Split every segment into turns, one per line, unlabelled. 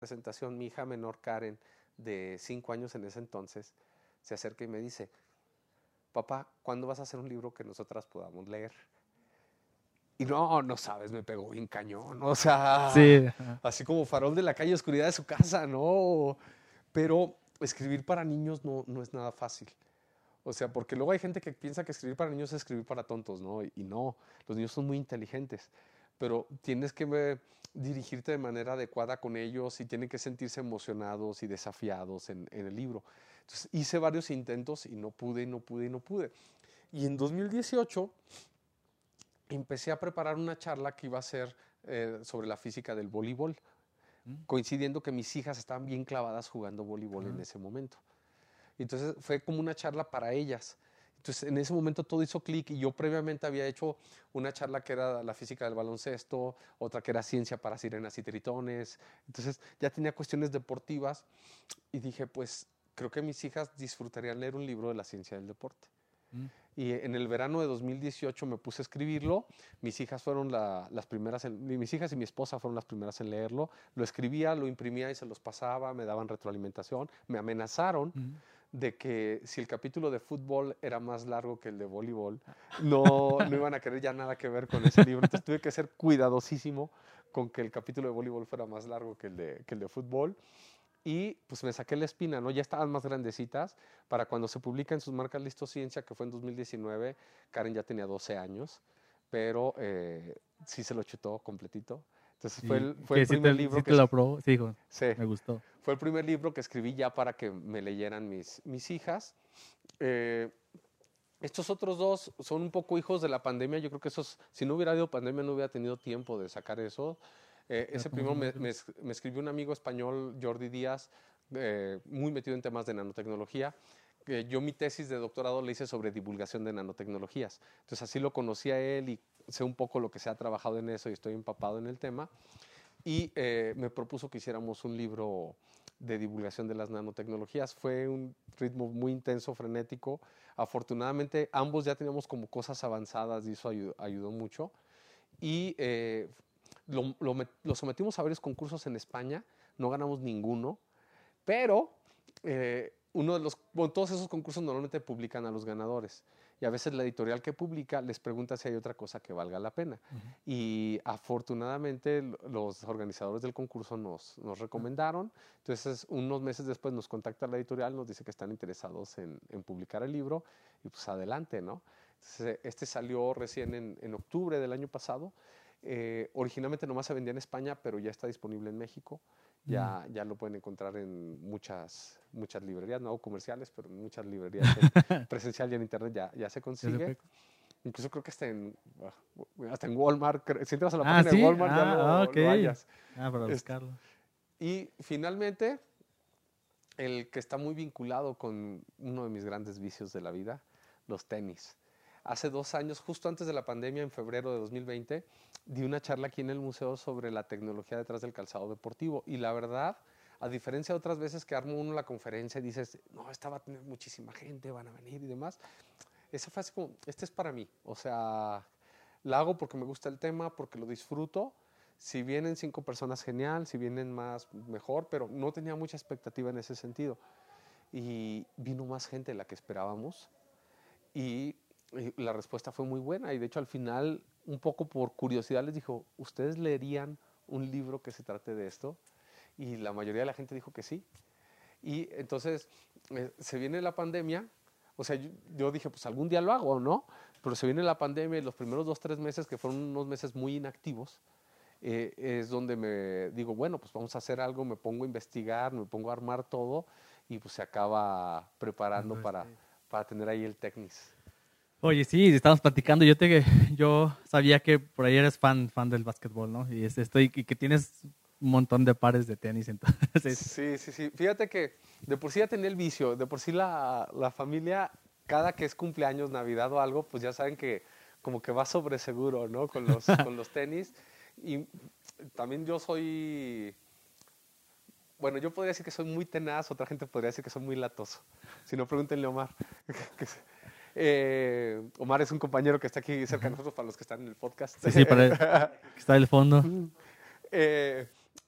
presentación, mi hija menor Karen, de cinco años en ese entonces, se acerca y me dice, papá, ¿cuándo vas a hacer un libro que nosotras podamos leer? Y no, no sabes, me pegó bien cañón, o sea, así como farol de la calle, oscuridad de su casa, no. Pero escribir para niños no, no es nada fácil. O sea, porque luego hay gente que piensa que escribir para niños es escribir para tontos, ¿no? Y, no, los niños son muy inteligentes, pero tienes que eh, dirigirte de manera adecuada con ellos y tienen que sentirse emocionados y desafiados en, el libro. Entonces hice varios intentos y no pude, y no pude, y no pude. Y en 2018 empecé a preparar una charla que iba a ser eh, sobre la física del voleibol, mm. coincidiendo que mis hijas estaban bien clavadas jugando voleibol en ese momento. Entonces fue como una charla para ellas. Entonces en ese momento todo hizo clic y yo previamente había hecho una charla que era la física del baloncesto, otra que era ciencia para sirenas y tritones. Entonces ya tenía cuestiones deportivas y dije, pues creo que mis hijas disfrutarían leer un libro de la ciencia del deporte. Mm. Y en el verano de 2018 me puse a escribirlo. Mis hijas fueron las primeras, en, mis hijas y mi esposa fueron las primeras en leerlo. Lo escribía, lo imprimía y se los pasaba, me daban retroalimentación, me amenazaron. Mm de que si el capítulo de fútbol era más largo que el de voleibol, no, no iban a querer ya nada que ver con ese libro. Entonces tuve que ser cuidadosísimo con que el capítulo de voleibol fuera más largo que el de, que el de fútbol. Y pues me saqué la espina, ¿no? Ya estaban más grandecitas. Para cuando se publica en sus marcas Listo Ciencia, que fue en 2019, Karen ya tenía 12 años, pero eh, sí se lo chutó completito. Entonces fue el, fue el primer libro
que... lo Sí, hijo, sí, me gustó.
Fue el primer libro que escribí ya para que me leyeran mis, mis hijas. Eh, estos otros dos son un poco hijos de la pandemia. Yo creo que esos, si no hubiera habido pandemia, no hubiera tenido tiempo de sacar eso. Eh, ese primero me, me, escribió un amigo español, Jordi Díaz, eh, muy metido en temas de nanotecnología. yo mi tesis de doctorado le hice sobre divulgación de nanotecnologías. Entonces así lo conocí a él y sé un poco lo que se ha trabajado en eso y estoy empapado en el tema. Y eh, me propuso que hiciéramos un libro de divulgación de las nanotecnologías. Fue un ritmo muy intenso, frenético. Afortunadamente, ambos ya teníamos como cosas avanzadas y eso ayudó, mucho. Y eh, lo, sometimos a varios concursos en España, no ganamos ninguno, pero eh, uno de los, todos esos concursos normalmente publican a los ganadores y a veces la editorial que publica les pregunta si hay otra cosa que valga la pena. Y afortunadamente los organizadores del concurso nos, nos, recomendaron, entonces unos meses después nos contacta la editorial, nos dice que están interesados en, en publicar el libro y pues adelante, ¿no? este salió recién en, en, octubre del año pasado. Eh, originalmente nomás se vendía en España, pero ya está disponible en México. Ya, ya lo pueden encontrar en muchas, muchas librerías, no comerciales, pero en muchas librerías presencial y en internet ya, ya se consigue. Incluso creo que hasta en, ah, hasta en Walmart, si entras a la ah, página de Walmart ya ah, lo, hayas.
Ah, para buscarlo.
Y finalmente, el que está muy vinculado con uno de mis grandes vicios de la vida, los tenis hace dos años, justo antes de la pandemia, en febrero de 2020, di una charla aquí en el museo sobre la tecnología detrás del calzado deportivo. Y la verdad, a diferencia de otras veces que armo uno la conferencia y dices, no, esta va a tener muchísima gente, van a venir y demás, esa fue así como, este es para mí. O sea, la hago porque me gusta el tema, porque lo disfruto. Si vienen cinco personas, genial. Si vienen más, mejor. Pero no tenía mucha expectativa en ese sentido. Y vino más gente de la que esperábamos. Y la respuesta fue muy buena y de hecho al final, un poco por curiosidad, les dijo, ¿ustedes leerían un libro que se trate de esto? Y la mayoría de la gente dijo que sí. Y entonces eh, se viene la pandemia, o sea, yo, dije, pues algún día lo hago, ¿no? Pero se viene la pandemia y los primeros dos, tres meses, que fueron unos meses muy inactivos, eh, es donde me digo, bueno, pues vamos a hacer algo, me pongo a investigar, me pongo a armar todo y pues se acaba preparando para, para tener ahí el Technis.
Oye, sí, estamos platicando. Yo te, yo sabía que por ahí eres fan, fan del básquetbol, ¿no? Y estoy, y que tienes un montón de pares de tenis, entonces.
Sí, sí, sí. Fíjate que de por sí ya tenía el vicio, de por sí la, la familia, cada que es cumpleaños, Navidad o algo, pues ya saben que como que va sobre seguro, ¿no? Con los, con los tenis. Y también yo soy, bueno, yo podría decir que soy muy tenaz, otra gente podría decir que soy muy latoso. Si no, pregúntenle a Omar. Eh, Omar es un compañero que está aquí cerca de nosotros para los que están en el podcast.
Sí, sí, para el, que está el fondo.
Eh,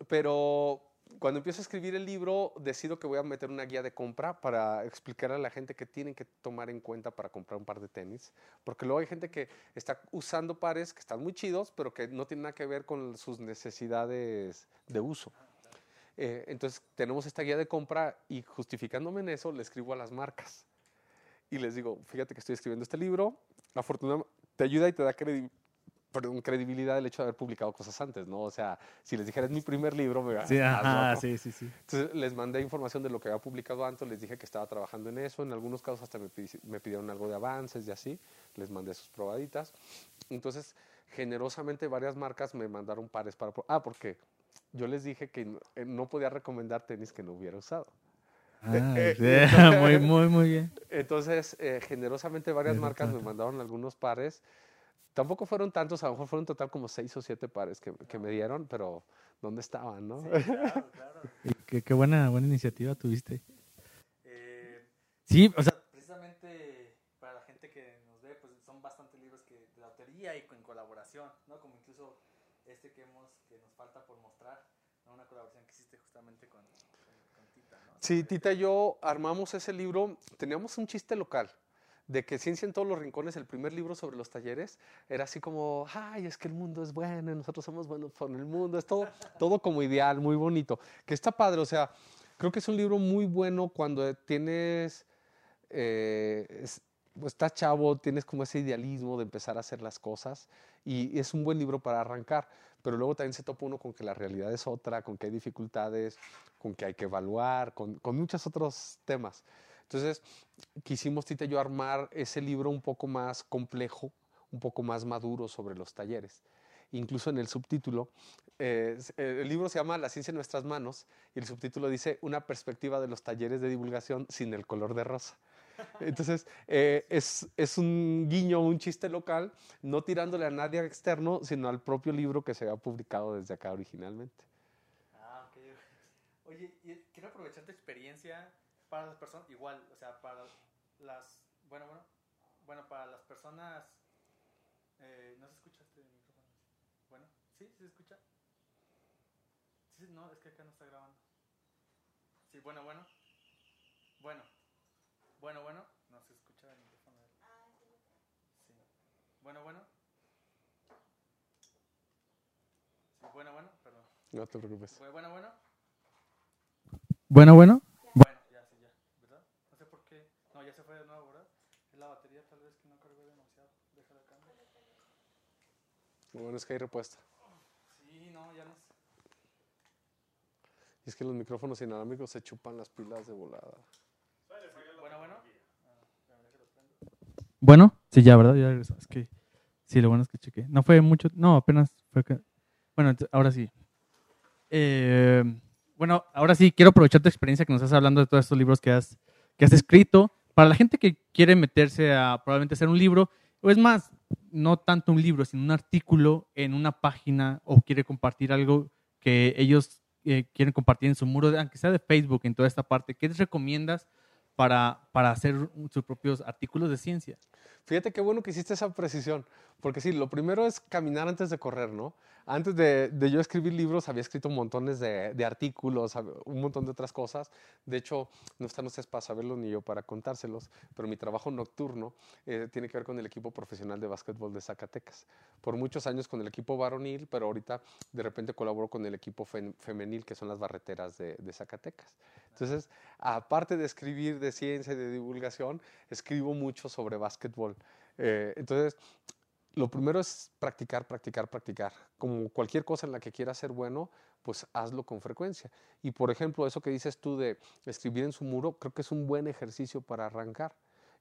pero cuando empiezo a escribir el libro, decido que voy a meter una guía de compra para explicarle a la gente que tienen que tomar en cuenta para comprar un par de tenis. Porque luego hay gente que está usando pares que están muy chidos, pero que no tienen nada que ver con sus necesidades de uso. Eh, entonces tenemos esta guía de compra y justificándome en eso le escribo a las marcas. Y les digo, fíjate que estoy escribiendo este libro, afortunadamente te ayuda y te da credibilidad el hecho de haber publicado cosas antes, ¿no? O sea, si les dijera es mi primer libro, me
sí, ajá, sí, sí, sí.
Entonces les mandé información de lo que había publicado antes, les dije que estaba trabajando en eso, en algunos casos hasta me, me pidieron algo de avances y así, les mandé sus probaditas. Entonces, generosamente varias marcas me mandaron pares para... Ah, porque yo les dije que eh, no podía recomendar tenis que no hubiera usado.
Ah, eh, eh, muy, muy, muy bien.
Entonces, generosamente varias marcas me mandaron algunos pares. Tampoco fueron tantos, a lo mejor fueron total como seis o siete pares que, que me dieron, pero ¿dónde estaban, no?
Sí, claro, claro. qué, qué, buena, buena iniciativa tuviste. sí, o sea, precisamente para la gente que nos ve, pues son bastantes libros que, de autoría y en colaboración, ¿no? Como incluso este que, hemos, que nos falta por mostrar, una colaboración que hiciste justamente con. ¿no?
Sí, Tita y yo armamos ese libro, teníamos un chiste local de que Ciencia en todos los rincones, el primer libro sobre los talleres, era así como, ay, es que el mundo es bueno, nosotros somos buenos con el mundo, es todo, todo como ideal, muy bonito, que está padre, o sea, creo que es un libro muy bueno cuando tienes, eh, estás chavo, tienes como ese idealismo de empezar a hacer las cosas y es un buen libro para arrancar, pero luego también se topa uno con que la realidad es otra, con que hay dificultades, con que hay que evaluar, con, con muchos otros temas. Entonces, quisimos Tita y yo armar ese libro un poco más complejo, un poco más maduro sobre los talleres. Incluso en el subtítulo, eh, el libro se llama La ciencia en nuestras manos y el subtítulo dice Una perspectiva de los talleres de divulgación sin el color de rosa. Entonces, eh, es, es, un guiño, un chiste local, no tirándole a nadie externo, sino al propio libro que se había publicado desde acá originalmente.
Ah, ok. Oye, quiero aprovechar tu experiencia para las personas, igual, o sea, para las, bueno, bueno, bueno, para las personas, eh, ¿no se escucha este micrófono? Bueno, ¿sí? ¿Sí se escucha? Sí, no, es que acá no está grabando. Sí, bueno, bueno. Bueno. Bueno, bueno, no se escucha el micrófono. Sí. Bueno, bueno. Sí, bueno, bueno, perdón.
No te preocupes.
Bueno, bueno. Bueno, bueno. Bueno, ya, sí, ya. ¿Verdad? No sé por qué. No, ya se fue de nuevo, ¿verdad? Es la batería tal vez que no cargó demasiado. Déjala acá.
Lo bueno es que hay repuesta.
Sí, no, ya no sé.
Y es que los micrófonos inalámbricos se chupan las pilas de volada.
Bueno, sí, ya, ¿verdad? Ya sí, lo bueno es que chequé. No fue mucho, no, apenas fue que, bueno, ahora sí. Eh, bueno, ahora sí, quiero aprovechar tu experiencia que nos estás hablando de todos estos libros que has, que has escrito. Para la gente que quiere meterse a probablemente hacer un libro, o es más, no tanto un libro, sino un artículo en una página o quiere compartir algo que ellos eh, quieren compartir en su muro, aunque sea de Facebook, en toda esta parte, ¿qué les recomiendas para, para hacer sus propios artículos de ciencia?
Fíjate qué bueno que hiciste esa precisión, porque sí, lo primero es caminar antes de correr, ¿no? Antes de, de yo escribir libros había escrito montones de, de, artículos, un montón de otras cosas. De hecho, no están ustedes para saberlo ni yo para contárselos, pero mi trabajo nocturno eh, tiene que ver con el equipo profesional de básquetbol de Zacatecas. Por muchos años con el equipo varonil, pero ahorita de repente colaboro con el equipo femenil, que son las barreteras de, de Zacatecas. Entonces, aparte de escribir de ciencia y de divulgación, escribo mucho sobre básquetbol. Eh, entonces, lo primero es practicar, practicar, practicar. Como cualquier cosa en la que quieras ser bueno, pues hazlo con frecuencia. Y por ejemplo, eso que dices tú de escribir en su muro, creo que es un buen ejercicio para arrancar.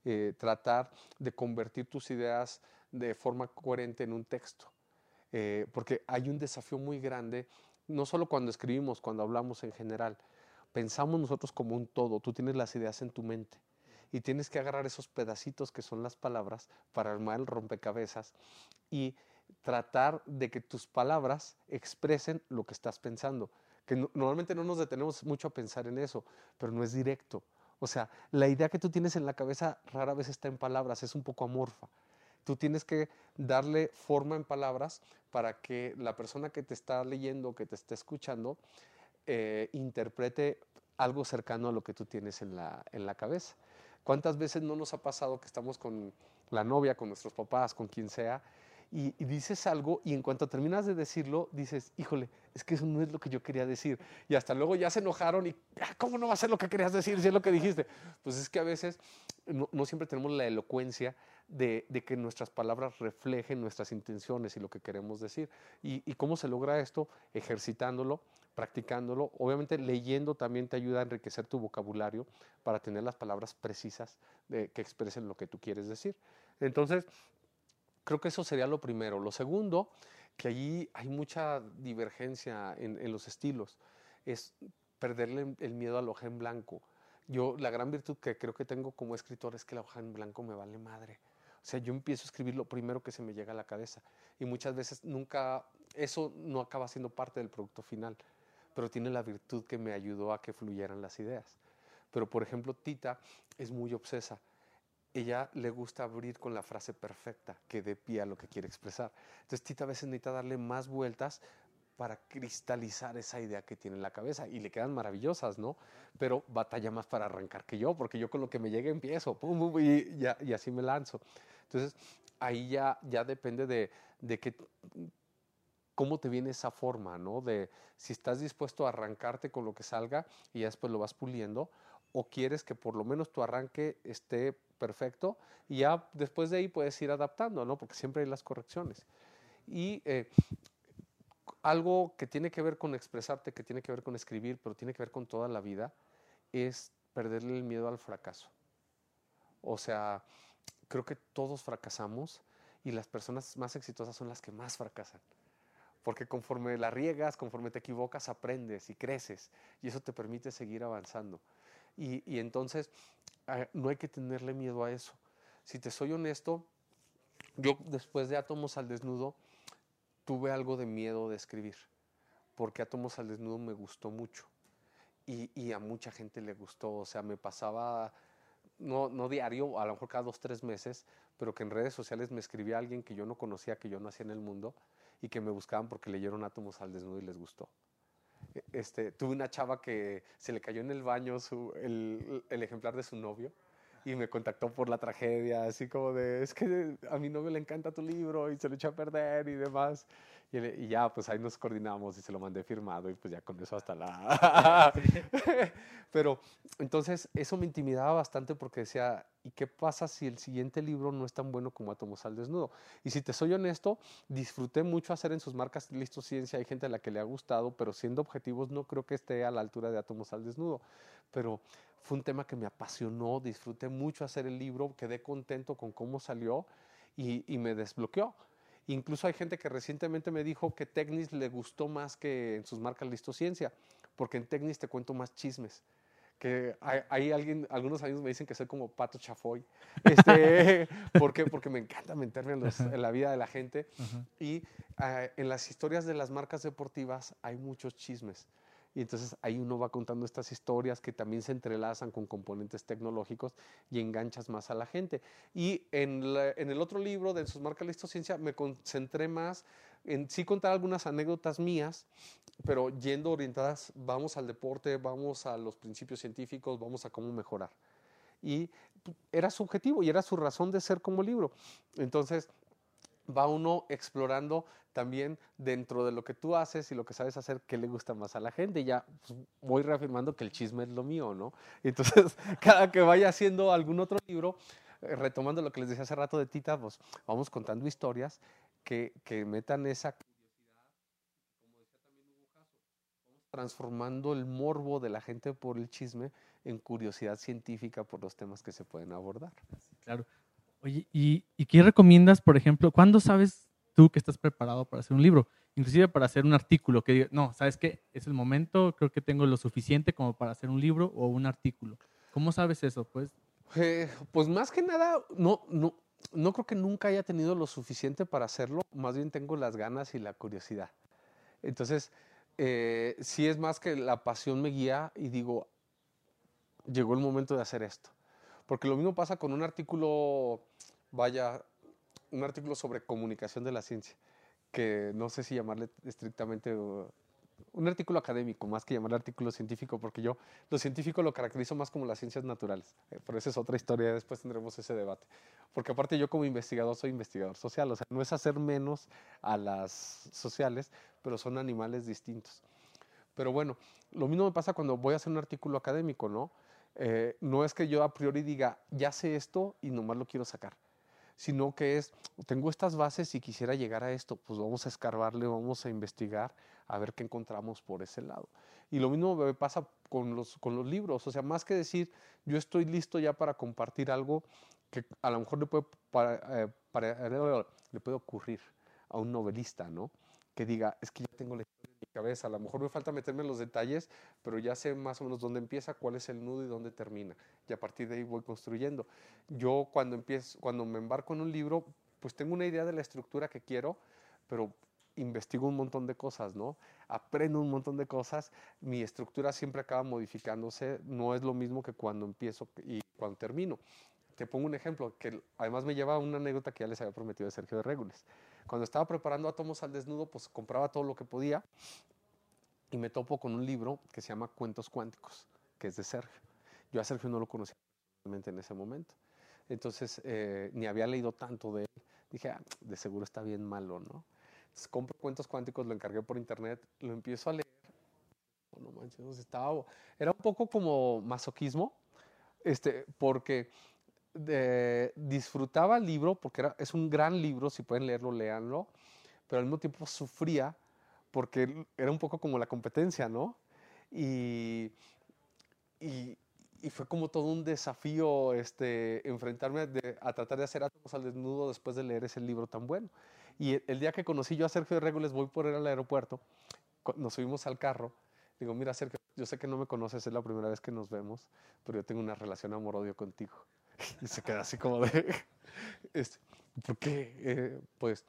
Eh, tratar de convertir tus ideas de forma coherente en un texto. Eh, porque hay un desafío muy grande, no solo cuando escribimos, cuando hablamos en general. Pensamos nosotros como un todo, tú tienes las ideas en tu mente y tienes que agarrar esos pedacitos que son las palabras para armar el rompecabezas y tratar de que tus palabras expresen lo que estás pensando. Que normalmente no nos detenemos mucho a pensar en eso, pero no es directo. O sea, la idea que tú tienes en la cabeza rara vez está en palabras, es un poco amorfa. Tú tienes que darle forma en palabras para que la persona que te está leyendo, que te está escuchando, eh, interprete algo cercano a lo que tú tienes en la, en la cabeza. ¿Cuántas veces no nos ha pasado que estamos con la novia, con nuestros papás, con quien sea, y, dices algo y en cuanto terminas de decirlo, dices, híjole, es que eso no es lo que yo quería decir. Y hasta luego ya se enojaron y, ah, ¿cómo no va a ser lo que querías decir si es lo que dijiste? Pues es que a veces no, siempre tenemos la elocuencia de, que nuestras palabras reflejen nuestras intenciones y lo que queremos decir. ¿Y, cómo se logra esto? Ejercitándolo, practicándolo. Obviamente leyendo también te ayuda a enriquecer tu vocabulario para tener las palabras precisas que expresen lo que tú quieres decir. Entonces, Creo que eso sería lo primero. Lo segundo, que allí hay mucha divergencia en, los estilos, es perderle el miedo a la hoja en blanco. Yo, la gran virtud que creo que tengo como escritor es que la hoja en blanco me vale madre. O sea, yo empiezo a escribir lo primero que se me llega a la cabeza. Y muchas veces nunca, eso no acaba siendo parte del producto final, pero tiene la virtud que me ayudó a que fluyeran las ideas. Pero, por ejemplo, Tita es muy obsesa ella le gusta abrir con la frase perfecta que dé pie a lo que quiere expresar. Entonces Tita a veces necesita darle más vueltas para cristalizar esa idea que tiene en la cabeza y le quedan maravillosas, ¿no? Pero batalla más para arrancar que yo, porque yo con lo que me llegue empiezo, pum, y, y, así me lanzo. Entonces ahí ya, ya depende de, de que, cómo te viene esa forma, ¿no? De si estás dispuesto a arrancarte con lo que salga y ya después lo vas puliendo, o quieres que por lo menos tu arranque esté perfecto y ya después de ahí puedes ir adaptando, ¿no? Porque siempre hay las correcciones. Y eh, algo que tiene que ver con expresarte, que tiene que ver con escribir, pero tiene que ver con toda la vida, es perderle el miedo al fracaso. O sea, creo que todos fracasamos y las personas más exitosas son las que más fracasan. Porque conforme la riegas, conforme te equivocas, aprendes y creces y eso te permite seguir avanzando. Y, entonces ah, no hay que tenerle miedo a eso. Si te soy honesto, yo después de Átomos al Desnudo tuve algo de miedo de escribir, porque Átomos al Desnudo me gustó mucho y, a mucha gente le gustó, o sea, me pasaba, no, no diario, a lo mejor cada dos, tres meses, pero que en redes sociales me escribía alguien que yo no conocía, que yo no hacía en el mundo y que me buscaban porque leyeron Átomos al Desnudo y les gustó. Este, tuve una chava que se le cayó en el baño el, ejemplar de su novio y me contactó por la tragedia, así como de, es que a mi novio le encanta tu libro y se lo echó a perder y demás. Y, ya, pues ahí nos coordinamos y se lo mandé firmado y pues ya con eso hasta la... Pero entonces eso me intimidaba bastante porque decía, ¿y qué pasa si el siguiente libro no es tan bueno como Atomos al Desnudo? Y si te soy honesto, disfruté mucho hacer en sus marcas Listo Ciencia, hay gente a la que le ha gustado, pero siendo objetivos no creo que esté a la altura de Atomos al Desnudo. Pero fue un tema que me apasionó, disfruté mucho hacer el libro, quedé contento con cómo salió y, y me desbloqueó. Incluso hay gente que recientemente me dijo que Technis le gustó más que en sus marcas Listo Ciencia, porque en Technis te cuento más chismes. Que hay, alguien, algunos amigos me dicen que soy como Pato Chafoy. Este, ¿Por qué? Porque me encanta meterme en, la vida de la gente. Y ah, en las historias de las marcas deportivas hay muchos chismes. Y entonces ahí uno va contando estas historias que también se entrelazan con componentes tecnológicos y enganchas más a la gente. Y en, el otro libro de sus marcas Listo Ciencia me concentré más en sí contar algunas anécdotas mías, pero yendo orientadas, vamos al deporte, vamos a los principios científicos, vamos a cómo mejorar. Y era su objetivo y era su razón de ser como libro. Entonces, va uno explorando también dentro de lo que tú haces y lo que sabes hacer, qué le gusta más a la gente. Ya pues, voy reafirmando que el chisme es lo mío, ¿no? Entonces, cada que vaya haciendo algún otro libro, eh, retomando lo que les decía hace rato de Tita, pues vamos contando historias que, que metan esa curiosidad, como decía también Hugo Caso, vamos transformando el morbo de la gente por el chisme en curiosidad científica por los temas que se pueden abordar.
Claro. Oye, ¿y, qué recomiendas, por ejemplo? ¿Cuándo sabes tú que estás preparado para hacer un libro? Inclusive para hacer un artículo, que diga, no, ¿sabes qué? Es el momento, creo que tengo lo suficiente como para hacer un libro o un artículo. ¿Cómo sabes eso? Pues,
eh, pues más que nada, no, no, no creo que nunca haya tenido lo suficiente para hacerlo, más bien tengo las ganas y la curiosidad. Entonces, eh, sí es más que la pasión me guía y digo, llegó el momento de hacer esto. Porque lo mismo pasa con un artículo, vaya, un artículo sobre comunicación de la ciencia, que no sé si llamarle estrictamente un artículo académico, más que llamar artículo científico, porque yo lo científico lo caracterizo más como las ciencias naturales. Eh, pero esa es otra historia, después tendremos ese debate. Porque aparte yo como investigador soy investigador social, o sea, no es hacer menos a las sociales, pero son animales distintos. Pero bueno, lo mismo me pasa cuando voy a hacer un artículo académico, ¿no? Eh, no es que yo a priori diga, ya sé esto y nomás lo quiero sacar sino que es, tengo estas bases y quisiera llegar a esto, pues vamos a escarbarle, vamos a investigar, a ver qué encontramos por ese lado. Y lo mismo me pasa con los, con los libros, o sea, más que decir, yo estoy listo ya para compartir algo que a lo mejor le puede, para, eh, le puede ocurrir a un novelista, ¿no? Que diga, es que ya tengo la historia cabeza. A lo mejor me falta meterme en los detalles, pero ya sé más o menos dónde empieza, cuál es el nudo y dónde termina. Y a partir de ahí voy construyendo. Yo cuando empiezo, cuando me embarco en un libro, pues tengo una idea de la estructura que quiero, pero investigo un montón de cosas, ¿no? Aprendo un montón de cosas, mi estructura siempre acaba modificándose, no es lo mismo que cuando empiezo y cuando termino. Te pongo un ejemplo que además me lleva a una anécdota que ya les había prometido de Sergio de Regules. Cuando estaba preparando Átomos al Desnudo, pues compraba todo lo que podía y me topo con un libro que se llama Cuentos Cuánticos, que es de Sergio. Yo a Sergio no lo conocía personalmente en ese momento. Entonces, eh, ni había leído tanto de él. Dije, ah, de seguro está bien malo, ¿no? Compro Cuentos Cuánticos, lo encargué por internet, lo empiezo a leer. Oh, no manches, estaba, era un poco como masoquismo, este, porque disfrutaba el libro porque era, es un gran libro, si pueden leerlo, léanlo, pero al mismo tiempo sufría porque era un poco como la competencia, ¿no? Y, y, fue como todo un desafío este, enfrentarme a, tratar de hacer átomos al desnudo después de leer ese libro tan bueno. Y el, día que conocí yo a Sergio de Regules, voy por él al aeropuerto, nos subimos al carro, digo, mira Sergio, yo sé que no me conoces, es la primera vez que nos vemos, pero yo tengo una relación amor-odio contigo. Y se queda así como de, este, ¿por qué? Eh, pues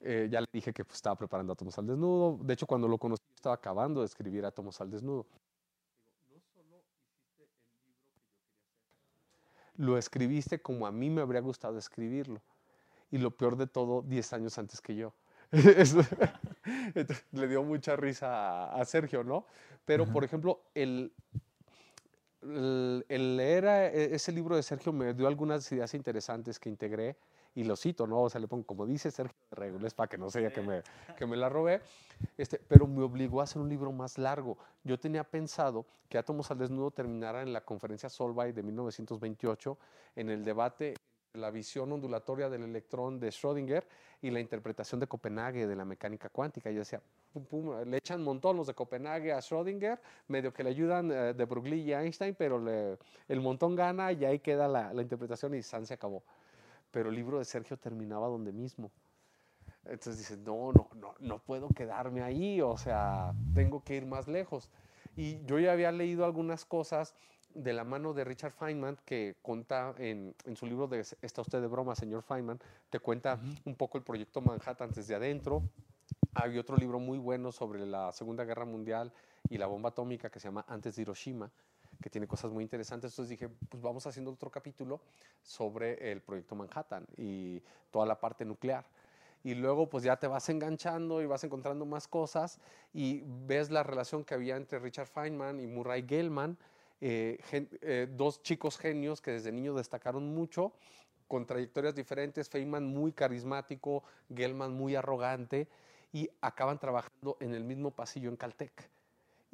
eh, ya le dije que pues, estaba preparando Átomos al Desnudo. De hecho, cuando lo conocí, estaba acabando de escribir Átomos al Desnudo. No el lo escribiste como a mí me habría gustado escribirlo. Y lo peor de todo, 10 años antes que yo. le dio mucha risa a, Sergio, ¿no? Pero, por ejemplo, el, el, leer e, ese libro de Sergio me dio algunas ideas interesantes que integré y lo cito, ¿no? O sea, le pongo, como dice Sergio Regules, para que no sea que me, que me la robé, este, pero me obligó a hacer un libro más largo. Yo tenía pensado que Átomos al Desnudo terminara en la conferencia Solvay de 1928, en el debate la visión ondulatoria del electrón de Schrödinger y la interpretación de Copenhague de la mecánica cuántica. Y yo decía, le echan un montón los de Copenhague a Schrödinger, medio que le ayudan eh, de Broglie y Einstein, pero el montón gana y ahí queda la, la interpretación y San se acabó pero el libro de Sergio terminaba donde mismo. Entonces dices, no, no, no, no puedo quedarme ahí, o sea, tengo que ir más lejos. Y yo ya había leído algunas cosas de la mano de Richard Feynman, que cuenta en, en su libro de Está usted de broma, señor Feynman, te cuenta un poco el proyecto Manhattan desde adentro. Hay otro libro muy bueno sobre la Segunda Guerra Mundial y la bomba atómica que se llama Antes de Hiroshima, que tiene cosas muy interesantes. Entonces dije, pues vamos haciendo otro capítulo sobre el proyecto Manhattan y toda la parte nuclear. Y luego pues ya te vas enganchando y vas encontrando más cosas y ves la relación que había entre Richard Feynman y Murray Gell-Mann, eh, eh, dos chicos genios que desde niños destacaron mucho, con trayectorias diferentes, Feynman muy carismático, Gell-Mann muy arrogante, y acaban trabajando en el mismo pasillo en Caltech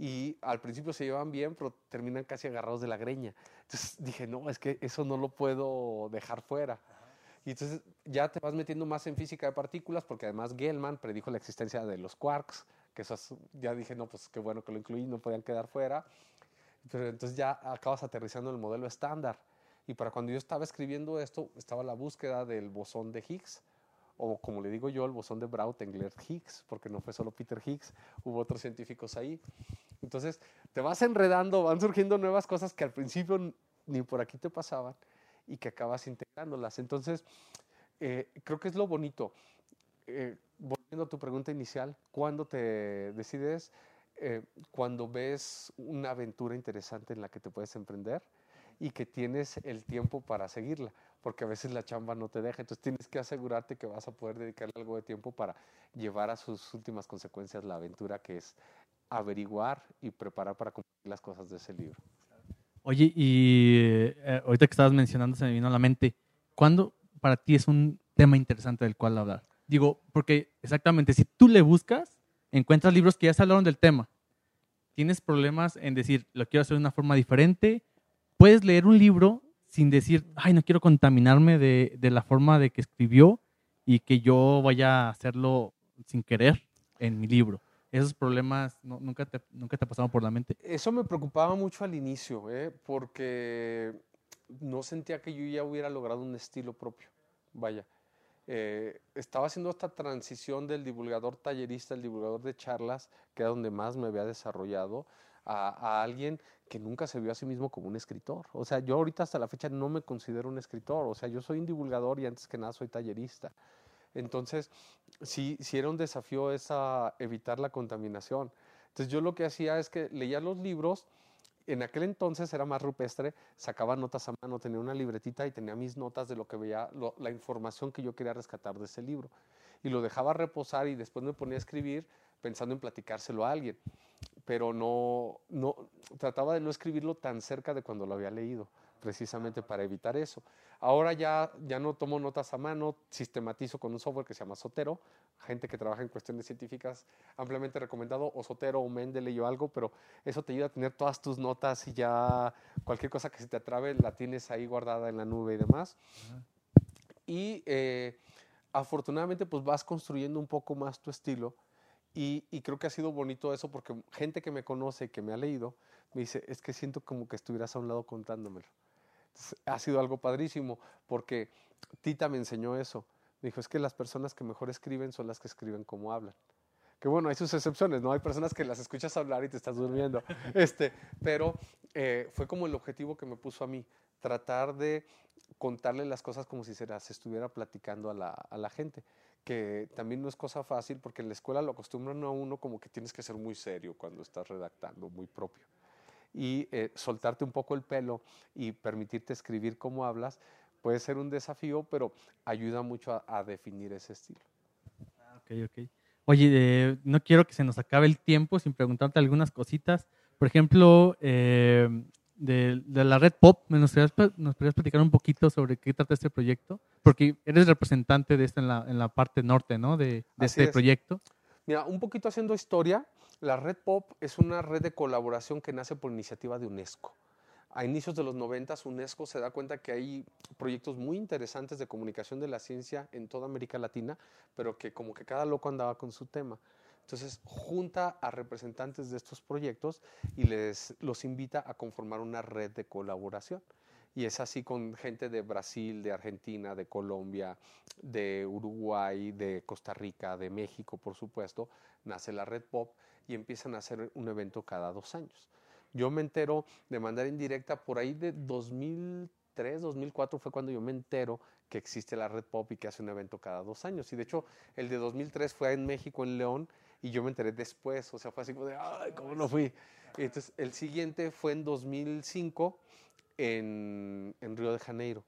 y al principio se llevan bien, pero terminan casi agarrados de la greña. Entonces dije, no, es que eso no lo puedo dejar fuera. Y entonces ya te vas metiendo más en física de partículas, porque además Gell-Mann predijo la existencia de los quarks, que ya dije, no, pues qué bueno que lo incluí, no podían quedar fuera. Pero entonces ya acabas aterrizando en el modelo estándar. Y para cuando yo estaba escribiendo esto, estaba la búsqueda del bosón de Higgs o como le digo yo, el bosón de Braut-Englert-Higgs, porque no fue solo Peter Higgs, hubo otros científicos ahí. Entonces, te vas enredando, van surgiendo nuevas cosas que al principio ni por aquí te pasaban y que acabas integrándolas. Entonces, eh, creo que es lo bonito. Eh, volviendo a tu pregunta inicial, ¿cuándo te decides? Eh, cuando ves una aventura interesante en la que te puedes emprender y que tienes el tiempo para seguirla porque a veces la chamba no te deja. Entonces tienes que asegurarte que vas a poder dedicarle algo de tiempo para llevar a sus últimas consecuencias la aventura que es averiguar y preparar para cumplir las cosas de ese libro.
Oye, y eh, ahorita que estabas mencionando se me vino a la mente, ¿cuándo para ti es un tema interesante del cual hablar? Digo, porque exactamente, si tú le buscas, encuentras libros que ya se hablaron del tema. Tienes problemas en decir, lo quiero hacer de una forma diferente. Puedes leer un libro sin decir, ay, no quiero contaminarme de, de la forma de que escribió y que yo vaya a hacerlo sin querer en mi libro. Esos problemas nunca, te, nunca te pasaron por la mente.
Eso me preocupaba mucho al inicio, ¿eh? porque no sentía que yo ya hubiera logrado un estilo propio. Vaya, eh, estaba haciendo esta transición del divulgador tallerista, el divulgador de charlas, que era donde más me había desarrollado, a, alguien que nunca se vio a sí mismo como un escritor. O sea, yo ahorita hasta la fecha no me considero un escritor. O sea, yo soy un divulgador y antes que nada soy tallerista. Entonces, sí, sí era un desafío esa, evitar la contaminación. Entonces yo lo que hacía es que leía los libros, en aquel entonces era más rupestre, sacaba notas a mano, tenía una libretita y tenía mis notas de lo que veía, la información que yo quería rescatar de ese libro. Y lo dejaba reposar y después me ponía a escribir pensando en platicárselo a alguien. Pero no, no, trataba de no escribirlo tan cerca de cuando lo había leído precisamente para evitar eso. Ahora ya, ya no tomo notas a mano, sistematizo con un software que se llama Sotero, gente que trabaja en cuestiones científicas ampliamente recomendado, o Sotero o Mendeley o algo, pero eso te ayuda a tener todas tus notas y ya cualquier cosa que se te atrabe la tienes ahí guardada en la nube y demás. Y eh, afortunadamente pues vas construyendo un poco más tu estilo y, y, creo que ha sido bonito eso porque gente que me conoce y que me ha leído me dice, es que siento como que estuvieras a un lado contándomelo ha sido algo padrísimo porque Tita me enseñó eso. Me dijo, es que las personas que mejor escriben son las que escriben como hablan. Que bueno, hay sus excepciones, ¿no? Hay personas que las escuchas hablar y te estás durmiendo. Este, pero eh, fue como el objetivo que me puso a mí, tratar de contarle las cosas como si se las estuviera platicando a la, a la gente que también no es cosa fácil porque en la escuela lo acostumbran a uno como que tienes que ser muy serio cuando estás redactando, muy propio y eh, soltarte un poco el pelo y permitirte escribir como hablas puede ser un desafío, pero ayuda mucho a, definir ese estilo.
Ah, ok, ok. Oye, no quiero que se nos acabe el tiempo sin preguntarte algunas cositas. Por ejemplo, eh, de, la red Pop, ¿nos podrías, ¿nos podrías platicar un poquito sobre qué trata este proyecto? Porque eres representante de esto en la, en la parte norte, ¿no? De, de este proyecto.
Mira, un poquito haciendo historia, la Red Pop es una red de colaboración que nace por iniciativa de UNESCO. A inicios de los 90, UNESCO se da cuenta que hay proyectos muy interesantes de comunicación de la ciencia en toda América Latina, pero que como que cada loco andaba con su tema. Entonces junta a representantes de estos proyectos y les los invita a conformar una red de colaboración. Y es así con gente de Brasil, de Argentina, de Colombia, de Uruguay, de Costa Rica, de México, por supuesto, nace la Red Pop y empiezan a hacer un evento cada dos años. Yo me entero de manera indirecta por ahí de 2003, 2004 fue cuando yo me entero que existe la Red Pop y que hace un evento cada dos años. Y de hecho, el de 2003 fue en México, en León, y yo me enteré después, o sea, fue así como de, ay, ¿cómo no fui? Entonces, el siguiente fue en 2005 en, en Río de Janeiro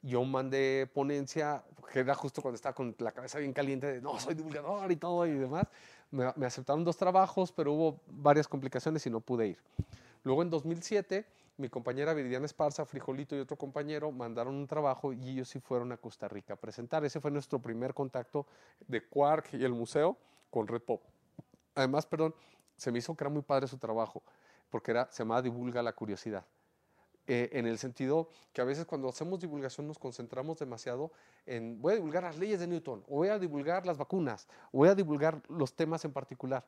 yo mandé ponencia, que era justo cuando estaba con la cabeza bien caliente de no, soy divulgador y todo y demás me, aceptaron dos trabajos, pero hubo varias complicaciones y no pude ir. Luego en 2007, mi compañera Viridiana Esparza, Frijolito y otro compañero mandaron un trabajo y ellos sí fueron a Costa Rica a presentar. Ese fue nuestro primer contacto de Quark y el museo con Red Pop. Además, perdón, se me hizo que era muy padre su trabajo, porque era, se llamaba Divulga la Curiosidad. Eh, en el sentido que a veces cuando hacemos divulgación nos concentramos demasiado en voy a divulgar las leyes de Newton, o voy a divulgar las vacunas, o voy a divulgar los temas en particular,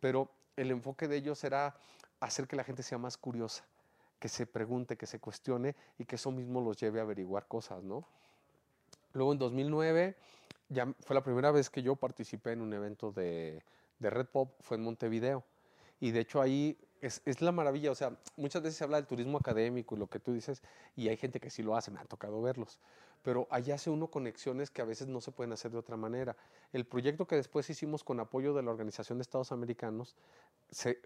pero el enfoque de ellos era hacer que la gente sea más curiosa, que se pregunte, que se cuestione y que eso mismo los lleve a averiguar cosas, ¿no? Luego en 2009 ya fue la primera vez que yo participé en un evento de, de Red Pop, fue en Montevideo. Y de hecho ahí es, es, la maravilla, o sea, muchas veces se habla del turismo académico y lo que tú dices, y hay gente que sí lo hace, me ha tocado verlos, pero allá hace uno conexiones que a veces no se pueden hacer de otra manera. El proyecto que después hicimos con apoyo de la Organización de Estados Americanos se,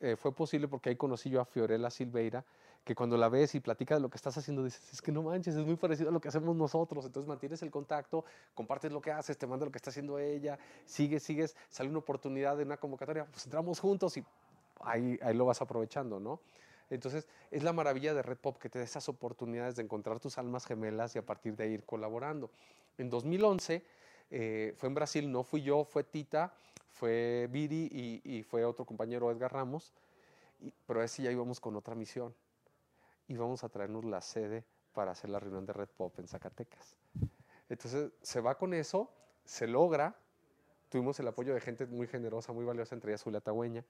eh, fue posible porque ahí conocí yo a Fiorella Silveira, que cuando la ves y platica de lo que estás haciendo, dices, es que no manches, es muy parecido a lo que hacemos nosotros. Entonces mantienes el contacto, compartes lo que haces, te manda lo que está haciendo ella, sigues, sigues, sale una oportunidad de una convocatoria, pues entramos juntos y ahí, lo vas aprovechando, ¿no? Entonces, es la maravilla de Red Pop que te da esas oportunidades de encontrar tus almas gemelas y a partir de ahí ir colaborando. En 2011 eh, fue en Brasil, no fui yo, fue Tita, fue Viri y, y fue otro compañero Edgar Ramos, y, pero ese ya íbamos con otra misión. Íbamos a traernos la sede para hacer la reunión de Red Pop en Zacatecas. Entonces, se va con eso, se logra, tuvimos el apoyo de gente muy generosa, muy valiosa, entre ellas Julia Tagüeña,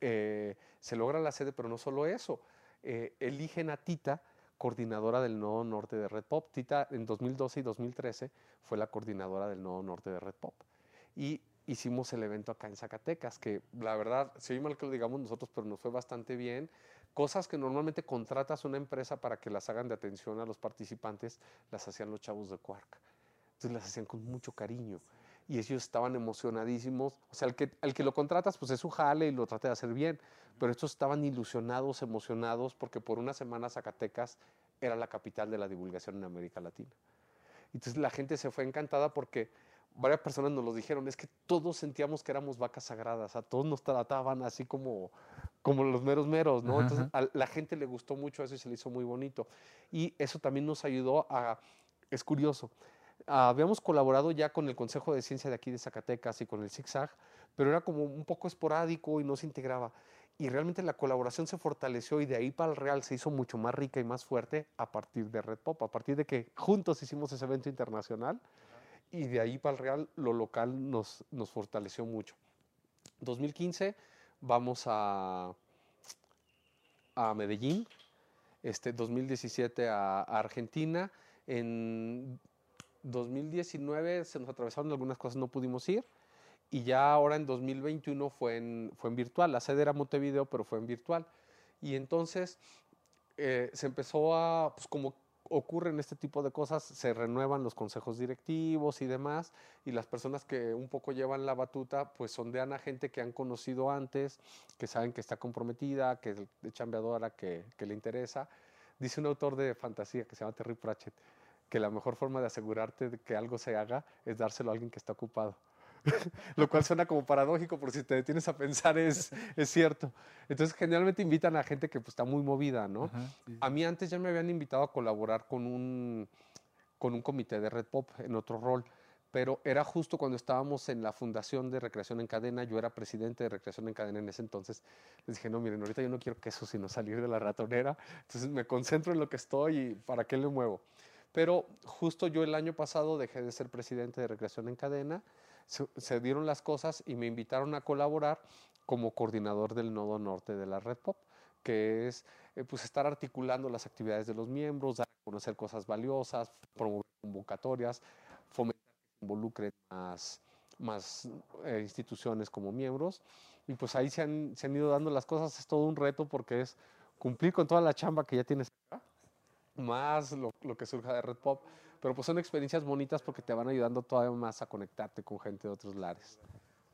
eh, se logra la sede, pero no solo eso, eh, eligen a Tita coordinadora del Nodo Norte de Red Pop. Tita en 2012 y 2013 fue la coordinadora del Nodo Norte de Red Pop. Y hicimos el evento acá en Zacatecas, que la verdad, se oye mal que lo digamos nosotros, pero nos fue bastante bien. Cosas que normalmente contratas una empresa para que las hagan de atención a los participantes, las hacían los chavos de Quark. Entonces las hacían con mucho cariño y ellos estaban emocionadísimos. O sea, el que, el que lo contratas, pues es su jale y lo trata de hacer bien, pero estos estaban ilusionados, emocionados, porque por una semana Zacatecas era la capital de la divulgación en América Latina. Entonces la gente se fue encantada porque varias personas nos lo dijeron, es que todos sentíamos que éramos vacas sagradas, a todos nos trataban así como, como los meros meros, ¿no? Entonces a la gente le gustó mucho eso y se le hizo muy bonito. Y eso también nos ayudó a, es curioso, habíamos colaborado ya con el Consejo de Ciencia de aquí de Zacatecas y con el ZigZag, pero era como un poco esporádico y no se integraba. Y realmente la colaboración se fortaleció y de ahí para el Real se hizo mucho más rica y más fuerte a partir de Red Pop, a partir de que juntos hicimos ese evento internacional y de ahí para el Real lo local nos, nos fortaleció mucho. 2015 vamos a, a Medellín, este, 2017 a, a Argentina, en 2019 se nos atravesaron algunas cosas, no pudimos ir. Y ya ahora en 2021 fue en, fue en virtual. La sede era Montevideo, pero fue en virtual. Y entonces eh, se empezó a, pues como ocurren este tipo de cosas, se renuevan los consejos directivos y demás, y las personas que un poco llevan la batuta, pues sondean a gente que han conocido antes, que saben que está comprometida, que es chambeadora, que, que le interesa. Dice un autor de fantasía que se llama Terry Pratchett, que la mejor forma de asegurarte de que algo se haga es dárselo a alguien que está ocupado. Lo cual suena como paradójico, pero si te detienes a pensar es, es cierto. Entonces, generalmente invitan a gente que pues, está muy movida, ¿no? Ajá, sí. A mí antes ya me habían invitado a colaborar con un, con un comité de Red Pop en otro rol, pero era justo cuando estábamos en la Fundación de Recreación en Cadena, yo era presidente de Recreación en Cadena en ese entonces, les dije, no, miren, ahorita yo no quiero que eso, sino salir de la ratonera, entonces me concentro en lo que estoy y para qué le muevo. Pero justo yo el año pasado dejé de ser presidente de Recreación en Cadena, se, dieron las cosas y me invitaron a colaborar como coordinador del nodo norte de la Red Pop, que es eh, pues estar articulando las actividades de los miembros, dar a conocer cosas valiosas, promover convocatorias, fomentar que más, más eh, instituciones como miembros. Y pues ahí se han, se han ido dando las cosas, es todo un reto porque es cumplir con toda la chamba que ya tienes más lo, lo, que surja de Red Pop, pero pues son experiencias bonitas porque te van ayudando todavía más a conectarte con gente de otros lares.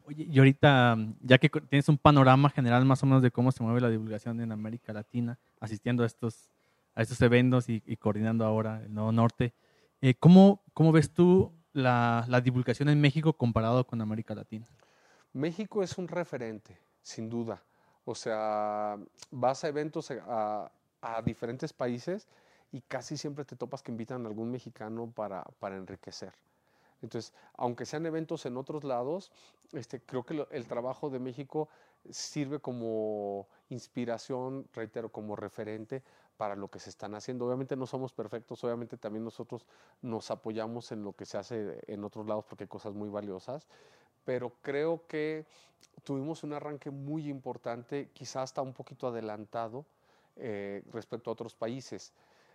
Oye, y ahorita, ya que tienes un panorama general más o menos de cómo se mueve la divulgación en América Latina, asistiendo a estos, a estos eventos y, y coordinando ahora el Nuevo Norte, eh, ¿cómo, ¿cómo ves tú la, la divulgación en México comparado con América Latina?
México es un referente, sin duda. O sea, vas a eventos a, a diferentes países y casi siempre te topas que invitan a algún mexicano para, para enriquecer. Entonces, aunque sean eventos en otros lados, este, creo que lo, el trabajo de México sirve como inspiración, reitero, como referente para lo que se están haciendo. Obviamente no somos perfectos, obviamente también nosotros nos apoyamos en lo que se hace en otros lados porque hay cosas muy valiosas, pero creo que tuvimos un arranque muy importante, quizás hasta un poquito adelantado eh, respecto a otros países.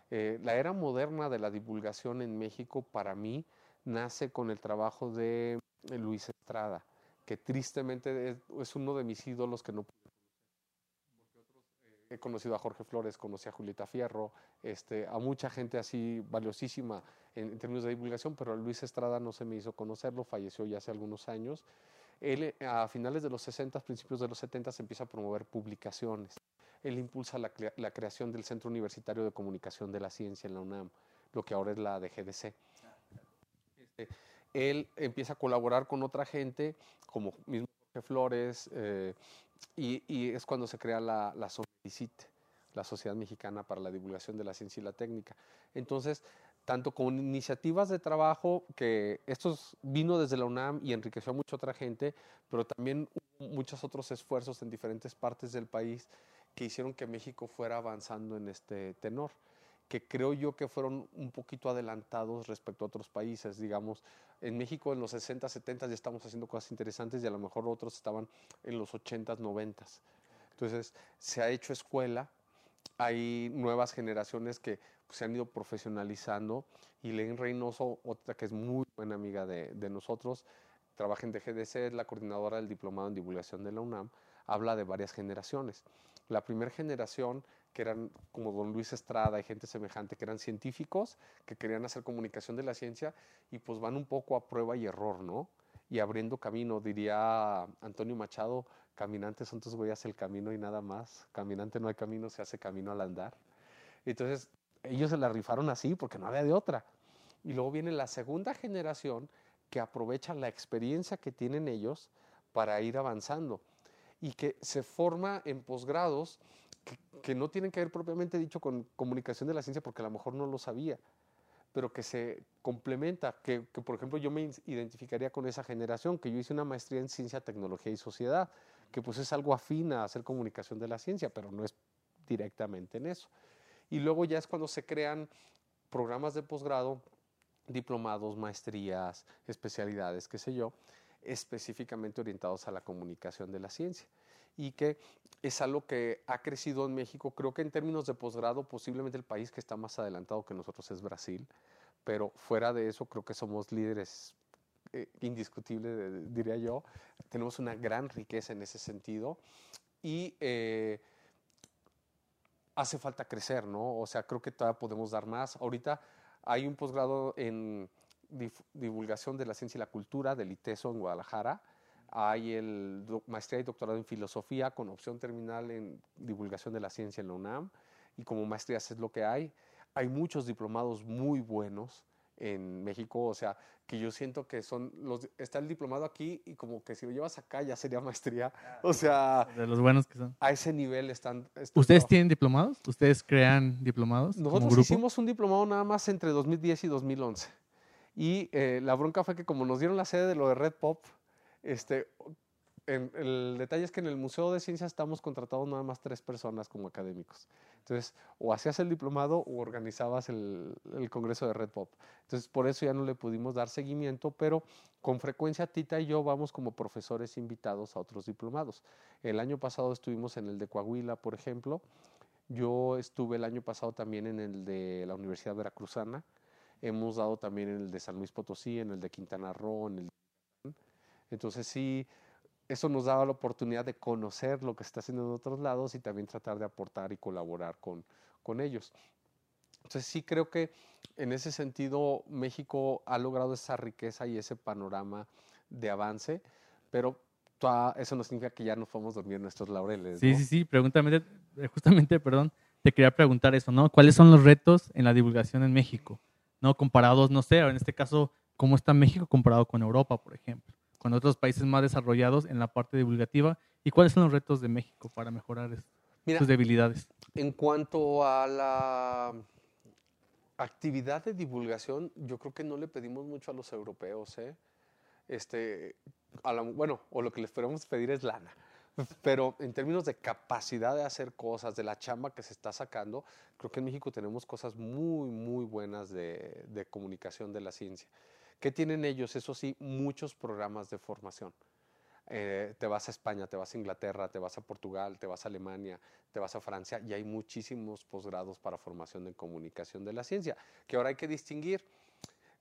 Eh, la era moderna de la divulgación en México para mí nace con el trabajo de Luis Estrada, que tristemente es, uno de mis ídolos que no he conocido a Jorge Flores, conocí a Julieta Fierro, este, a mucha gente así valiosísima en, términos de divulgación, pero Luis Estrada no se me hizo conocerlo, falleció ya hace algunos años. Él a finales de los 60, principios de los 70 se empieza a promover publicaciones. Él impulsa la, la creación del Centro Universitario de Comunicación de la Ciencia en la UNAM, lo que ahora es la de GDC. Este, él empieza a colaborar con otra gente, como mismo Jorge Flores, eh, y, es cuando se crea la, Sociedad Mexicana para la Divulgación de la Ciencia y la Técnica. Entonces, tanto con iniciativas de trabajo, que esto vino desde la UNAM y enriqueció a mucha otra gente, pero también muchos otros esfuerzos en diferentes partes del país que hicieron que México fuera avanzando en este tenor que creo yo que fueron un poquito adelantados respecto a otros países. Digamos, en México en los 60, 70 ya estamos haciendo cosas interesantes y a lo mejor otros estaban en los 80, 90. Entonces, se ha hecho escuela, hay nuevas generaciones que pues, se han ido profesionalizando y Len Reynoso, otra que es muy buena amiga de, de nosotros, trabaja en DGDC, es la coordinadora del Diplomado en Divulgación de la UNAM, habla de varias generaciones. La primera generación que eran como don Luis Estrada y gente semejante, que eran científicos, que querían hacer comunicación de la ciencia y pues van un poco a prueba y error, ¿no? Y abriendo camino, diría Antonio Machado, caminantes son tus huellas el camino y nada más, caminante no hay camino, se hace camino al andar. Entonces, ellos se la rifaron así porque no había de otra. Y luego viene la segunda generación que aprovecha la experiencia que tienen ellos para ir avanzando y que se forma en posgrados que, que, no tienen que ver propiamente dicho con comunicación de la ciencia porque a lo mejor no lo sabía, pero que se complementa, que, que, por ejemplo yo me identificaría con esa generación, que yo hice una maestría en ciencia, tecnología y sociedad, que pues es algo afín a hacer comunicación de la ciencia, pero no es directamente en eso. Y luego ya es cuando se crean programas de posgrado, diplomados, maestrías, especialidades, qué sé yo, específicamente orientados a la comunicación de la ciencia y que es algo que ha crecido en México. Creo que en términos de posgrado, posiblemente el país que está más adelantado que nosotros es Brasil, pero fuera de eso creo que somos líderes eh, indiscutibles, diría yo. Tenemos una gran riqueza en ese sentido y eh, hace falta crecer, ¿no? O sea, creo que todavía podemos dar más. Ahorita hay un posgrado en divulgación de la ciencia y la cultura del ITESO en Guadalajara, hay el maestría y doctorado en filosofía con opción terminal en divulgación de la ciencia en la UNAM y como maestrías es lo que hay. Hay muchos diplomados muy buenos en México, o sea, que yo siento que son los está el diplomado aquí y como que si lo llevas acá ya sería maestría. O sea,
de los buenos que son.
A ese nivel están,
están ¿Ustedes tienen diplomados? ¿Ustedes crean diplomados?
Nosotros hicimos un diplomado nada más entre 2010 y 2011. Y eh, la bronca fue que como nos dieron la sede de lo de Red Pop, este, el detalle es que en el Museo de Ciencias estamos contratados nada más tres personas como académicos. Entonces, o hacías el diplomado o organizabas el, el, Congreso de Red Pop. Entonces, por eso ya no le pudimos dar seguimiento, pero con frecuencia Tita y yo vamos como profesores invitados a otros diplomados. El año pasado estuvimos en el de Coahuila, por ejemplo. Yo estuve el año pasado también en el de la Universidad Veracruzana. Hemos dado también en el de San Luis Potosí, en el de Quintana Roo, en el entonces sí, eso nos daba la oportunidad de conocer lo que se está haciendo en otros lados y también tratar de aportar y colaborar con, con ellos. Entonces sí creo que en ese sentido México ha logrado esa riqueza y ese panorama de avance, pero eso no significa que ya no podemos dormir nuestros laureles.
Sí, sí, sí, pregúntame, eh, justamente, perdón, te quería preguntar eso, ¿no? ¿Cuáles son los retos en la divulgación en México? ¿No? Comparados, no sé, en este caso, ¿cómo está México comparado con Europa, por ejemplo? con otros países más desarrollados en la parte divulgativa y cuáles son los retos de México para mejorar Mira, sus debilidades.
En cuanto a la actividad de divulgación, yo creo que no le pedimos mucho a los europeos, ¿eh? Este, a la, bueno, o lo que les podemos pedir es lana. Pero en términos de capacidad de hacer cosas, de la chamba que se está sacando, creo que en México tenemos cosas muy, muy buenas de, comunicación de la ciencia. ¿Qué tienen ellos? Eso sí, muchos programas de formación. Eh, te vas a España, te vas a Inglaterra, te vas a Portugal, te vas a Alemania, te vas a Francia y hay muchísimos posgrados para formación en comunicación de la ciencia, que ahora hay que distinguir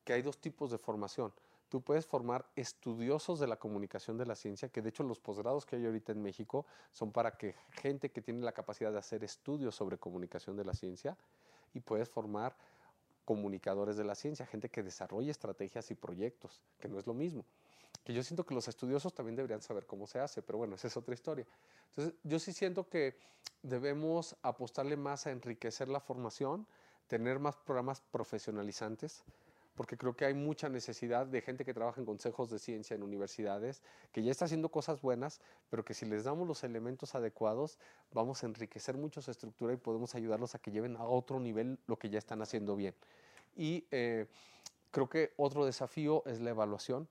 que hay dos tipos de formación. Tú puedes formar estudiosos de la comunicación de la ciencia, que de hecho los posgrados que hay ahorita en México son para que gente que tiene la capacidad de hacer estudios sobre comunicación de la ciencia y puedes formar comunicadores de la ciencia, gente que desarrolle estrategias y proyectos, que no es lo mismo. Que yo siento que los estudiosos también deberían saber cómo se hace, pero bueno, esa es otra historia. Entonces, yo sí siento que debemos apostarle más a enriquecer la formación, tener más programas profesionalizantes, porque creo que hay mucha necesidad de gente que trabaja en consejos de ciencia en universidades, que ya está haciendo cosas buenas, pero que si les damos los elementos adecuados, vamos a enriquecer mucho su estructura y podemos ayudarlos a que lleven a otro nivel lo que ya están haciendo bien. Y eh, creo que otro desafío es la evaluación.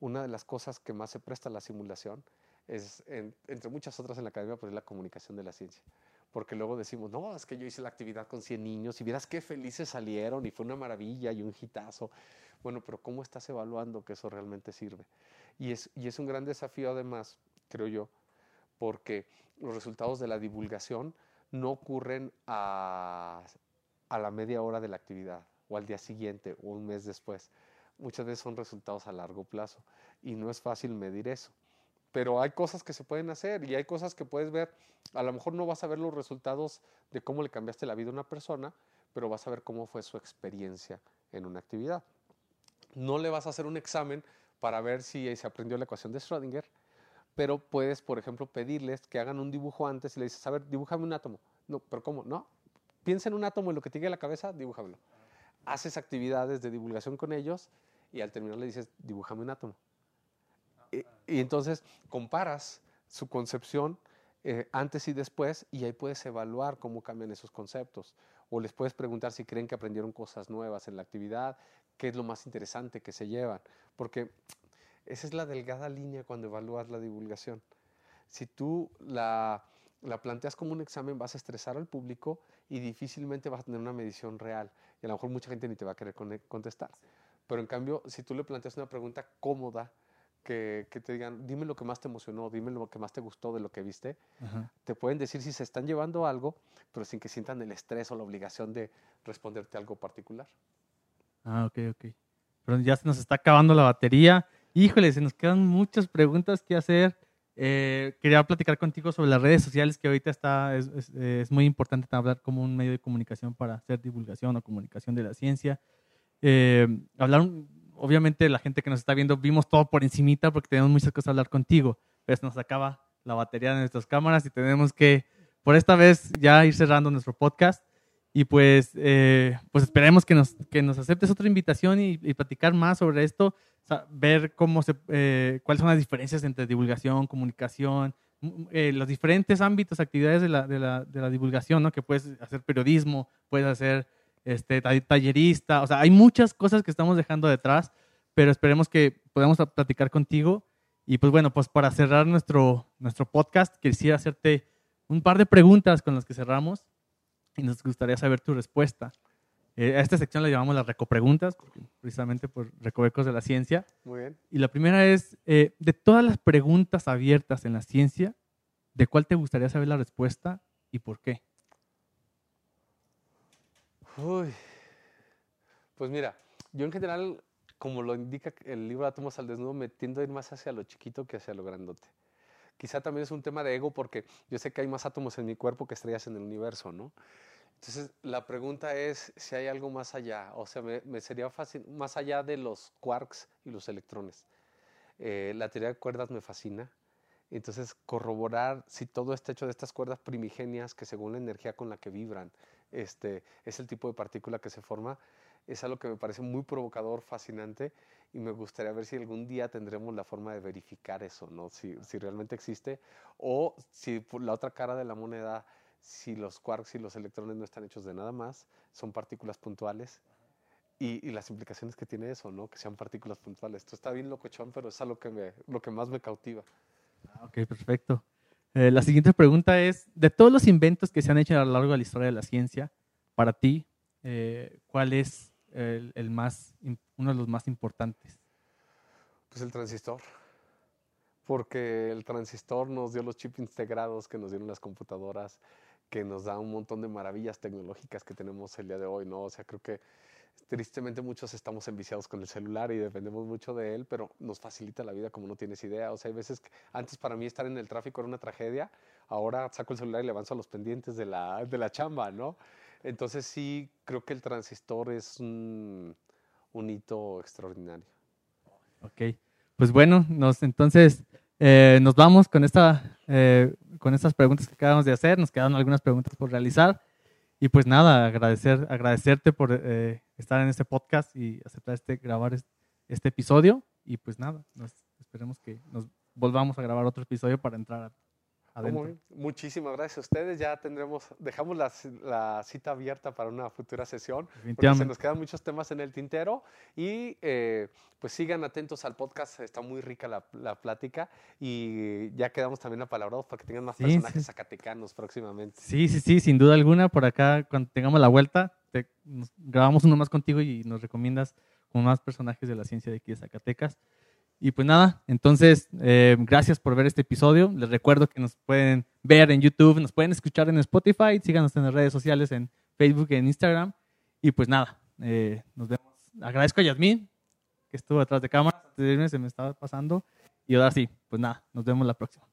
Una de las cosas que más se presta a la simulación es, entre muchas otras en la academia, pues es la comunicación de la ciencia porque luego decimos, no, es que yo hice la actividad con 100 niños y vieras qué felices salieron y fue una maravilla y un hitazo. Bueno, pero ¿cómo estás evaluando que eso realmente sirve? Y es, y es un gran desafío además, creo yo, porque los resultados de la divulgación no ocurren a, a la media hora de la actividad o al día siguiente o un mes después. Muchas veces son resultados a largo plazo y no es fácil medir eso pero hay cosas que se pueden hacer y hay cosas que puedes ver. A lo mejor no vas a ver los resultados de cómo le cambiaste la vida a una persona, pero vas a ver cómo fue su experiencia en una actividad. No le vas a hacer un examen para ver si se aprendió la ecuación de Schrödinger, pero puedes, por ejemplo, pedirles que hagan un dibujo antes y le dices, a ver, dibújame un átomo. No, pero ¿cómo? No, piensa en un átomo y lo que te llegue a la cabeza, dibújamelo. Haces actividades de divulgación con ellos y al terminar le dices, dibújame un átomo y, entonces comparas su concepción eh, antes y después y ahí puedes evaluar cómo cambian esos conceptos. O les puedes preguntar si creen que aprendieron cosas nuevas en la actividad, qué es lo más interesante que se llevan. Porque esa es la delgada línea cuando evalúas la divulgación. Si tú la, la planteas como un examen, vas a estresar al público y difícilmente vas a tener una medición real. Y a lo mejor mucha gente ni te va a querer contestar. Pero en cambio, si tú le planteas una pregunta cómoda, que, te digan, dime lo que más te emocionó, dime lo que más te gustó de lo que viste, te pueden decir si se están llevando algo, pero sin que sientan el estrés o la obligación de responderte algo particular.
Ah, ok, ok. Pero ya se nos está acabando la batería. Híjole, se nos quedan muchas preguntas que hacer. Eh, quería platicar contigo sobre las redes sociales, que ahorita está, es, es, muy importante hablar como un medio de comunicación para hacer divulgación o comunicación de la ciencia. Eh, hablar obviamente la gente que nos está viendo vimos todo por encimita porque tenemos muchas cosas a hablar contigo, pero se nos acaba la batería de nuestras cámaras y tenemos que, por esta vez, ya ir cerrando nuestro podcast. Y pues, eh, pues esperemos que nos, que nos aceptes otra invitación y, platicar más sobre esto, ver cómo se, eh, cuáles son las diferencias entre divulgación, comunicación, eh, los diferentes ámbitos, actividades de la, de la, de la divulgación, ¿no? que puedes hacer periodismo, puedes hacer este, tallerista, o sea, hay muchas cosas que estamos dejando detrás, pero esperemos que podamos platicar contigo. Y pues bueno, pues para cerrar nuestro, nuestro podcast, quisiera hacerte un par de preguntas con las que cerramos y nos gustaría saber tu respuesta. Eh, a esta sección la llamamos las recopreguntas, precisamente por recovecos de la ciencia.
Muy bien.
Y la primera es, eh, de todas las preguntas abiertas en la ciencia, ¿de cuál te gustaría saber la respuesta y por qué?
Uy, pues mira, yo en general, como lo indica el libro Átomos al Desnudo, me tiendo a ir más hacia lo chiquito que hacia lo grandote. Quizá también es un tema de ego porque yo sé que hay más átomos en mi cuerpo que estrellas en el universo, ¿no? Entonces, la pregunta es si hay algo más allá, o sea, me, sería fácil, más allá de los quarks y los electrones. Eh, la teoría de cuerdas me fascina, entonces corroborar si todo está hecho de estas cuerdas primigenias que según la energía con la que vibran, este, es el tipo de partícula que se forma, es algo que me parece muy provocador, fascinante, y me gustaría ver si algún día tendremos la forma de verificar eso, ¿no? si, si realmente existe, o si por la otra cara de la moneda, si los quarks y los electrones no están hechos de nada más, son partículas puntuales, y, y, las implicaciones que tiene eso, ¿no? Que sean partículas puntuales. Esto está bien locochón, pero es algo que, me, lo que más me cautiva.
Ah, ok, perfecto. Eh, la siguiente pregunta es, de todos los inventos que se han hecho a lo largo de la historia de la ciencia, para ti, eh, ¿cuál es el, más, uno de los más importantes?
Pues el transistor, porque el transistor nos dio los chips integrados que nos dieron las computadoras, que nos da un montón de maravillas tecnológicas que tenemos el día de hoy, ¿no? O sea, creo que Tristemente muchos estamos enviciados con el celular y dependemos mucho de él, pero nos facilita la vida como no tienes idea. O sea, hay veces que antes para mí estar en el tráfico era una tragedia, ahora saco el celular y le avanzo a los pendientes de la, de la chamba, ¿no? Entonces sí, creo que el transistor es un, hito extraordinario.
Ok, pues bueno, nos, entonces eh, nos vamos con, esta, eh, con estas preguntas que acabamos de hacer, nos quedaron algunas preguntas por realizar. Y pues nada, agradecer, agradecerte por eh, estar en este podcast y aceptar este, grabar este, episodio. Y pues nada, nos, esperemos que nos volvamos a grabar otro episodio para entrar
muchísimas gracias a ustedes. Ya tendremos, dejamos la, cita abierta para una futura sesión.
Porque
se nos quedan muchos temas en el tintero. Y eh, pues sigan atentos al podcast. Está muy rica la, plática. Y ya quedamos también apalabrados para que tengan más personajes zacatecanos próximamente.
Sí, sí, sí, sin duda alguna. Por acá, cuando tengamos la vuelta, grabamos uno más contigo y nos recomiendas con más personajes de la ciencia de aquí de Zacatecas. Y pues nada, entonces, eh, gracias por ver este episodio. Les recuerdo que nos pueden ver en YouTube, nos pueden escuchar en Spotify, síganos en las redes sociales, en Facebook, en Instagram. Y pues nada, eh, nos vemos. Agradezco a Yasmín, que estuvo detrás de cámara, se me estaba pasando. Y ahora sí, pues nada, nos vemos la próxima.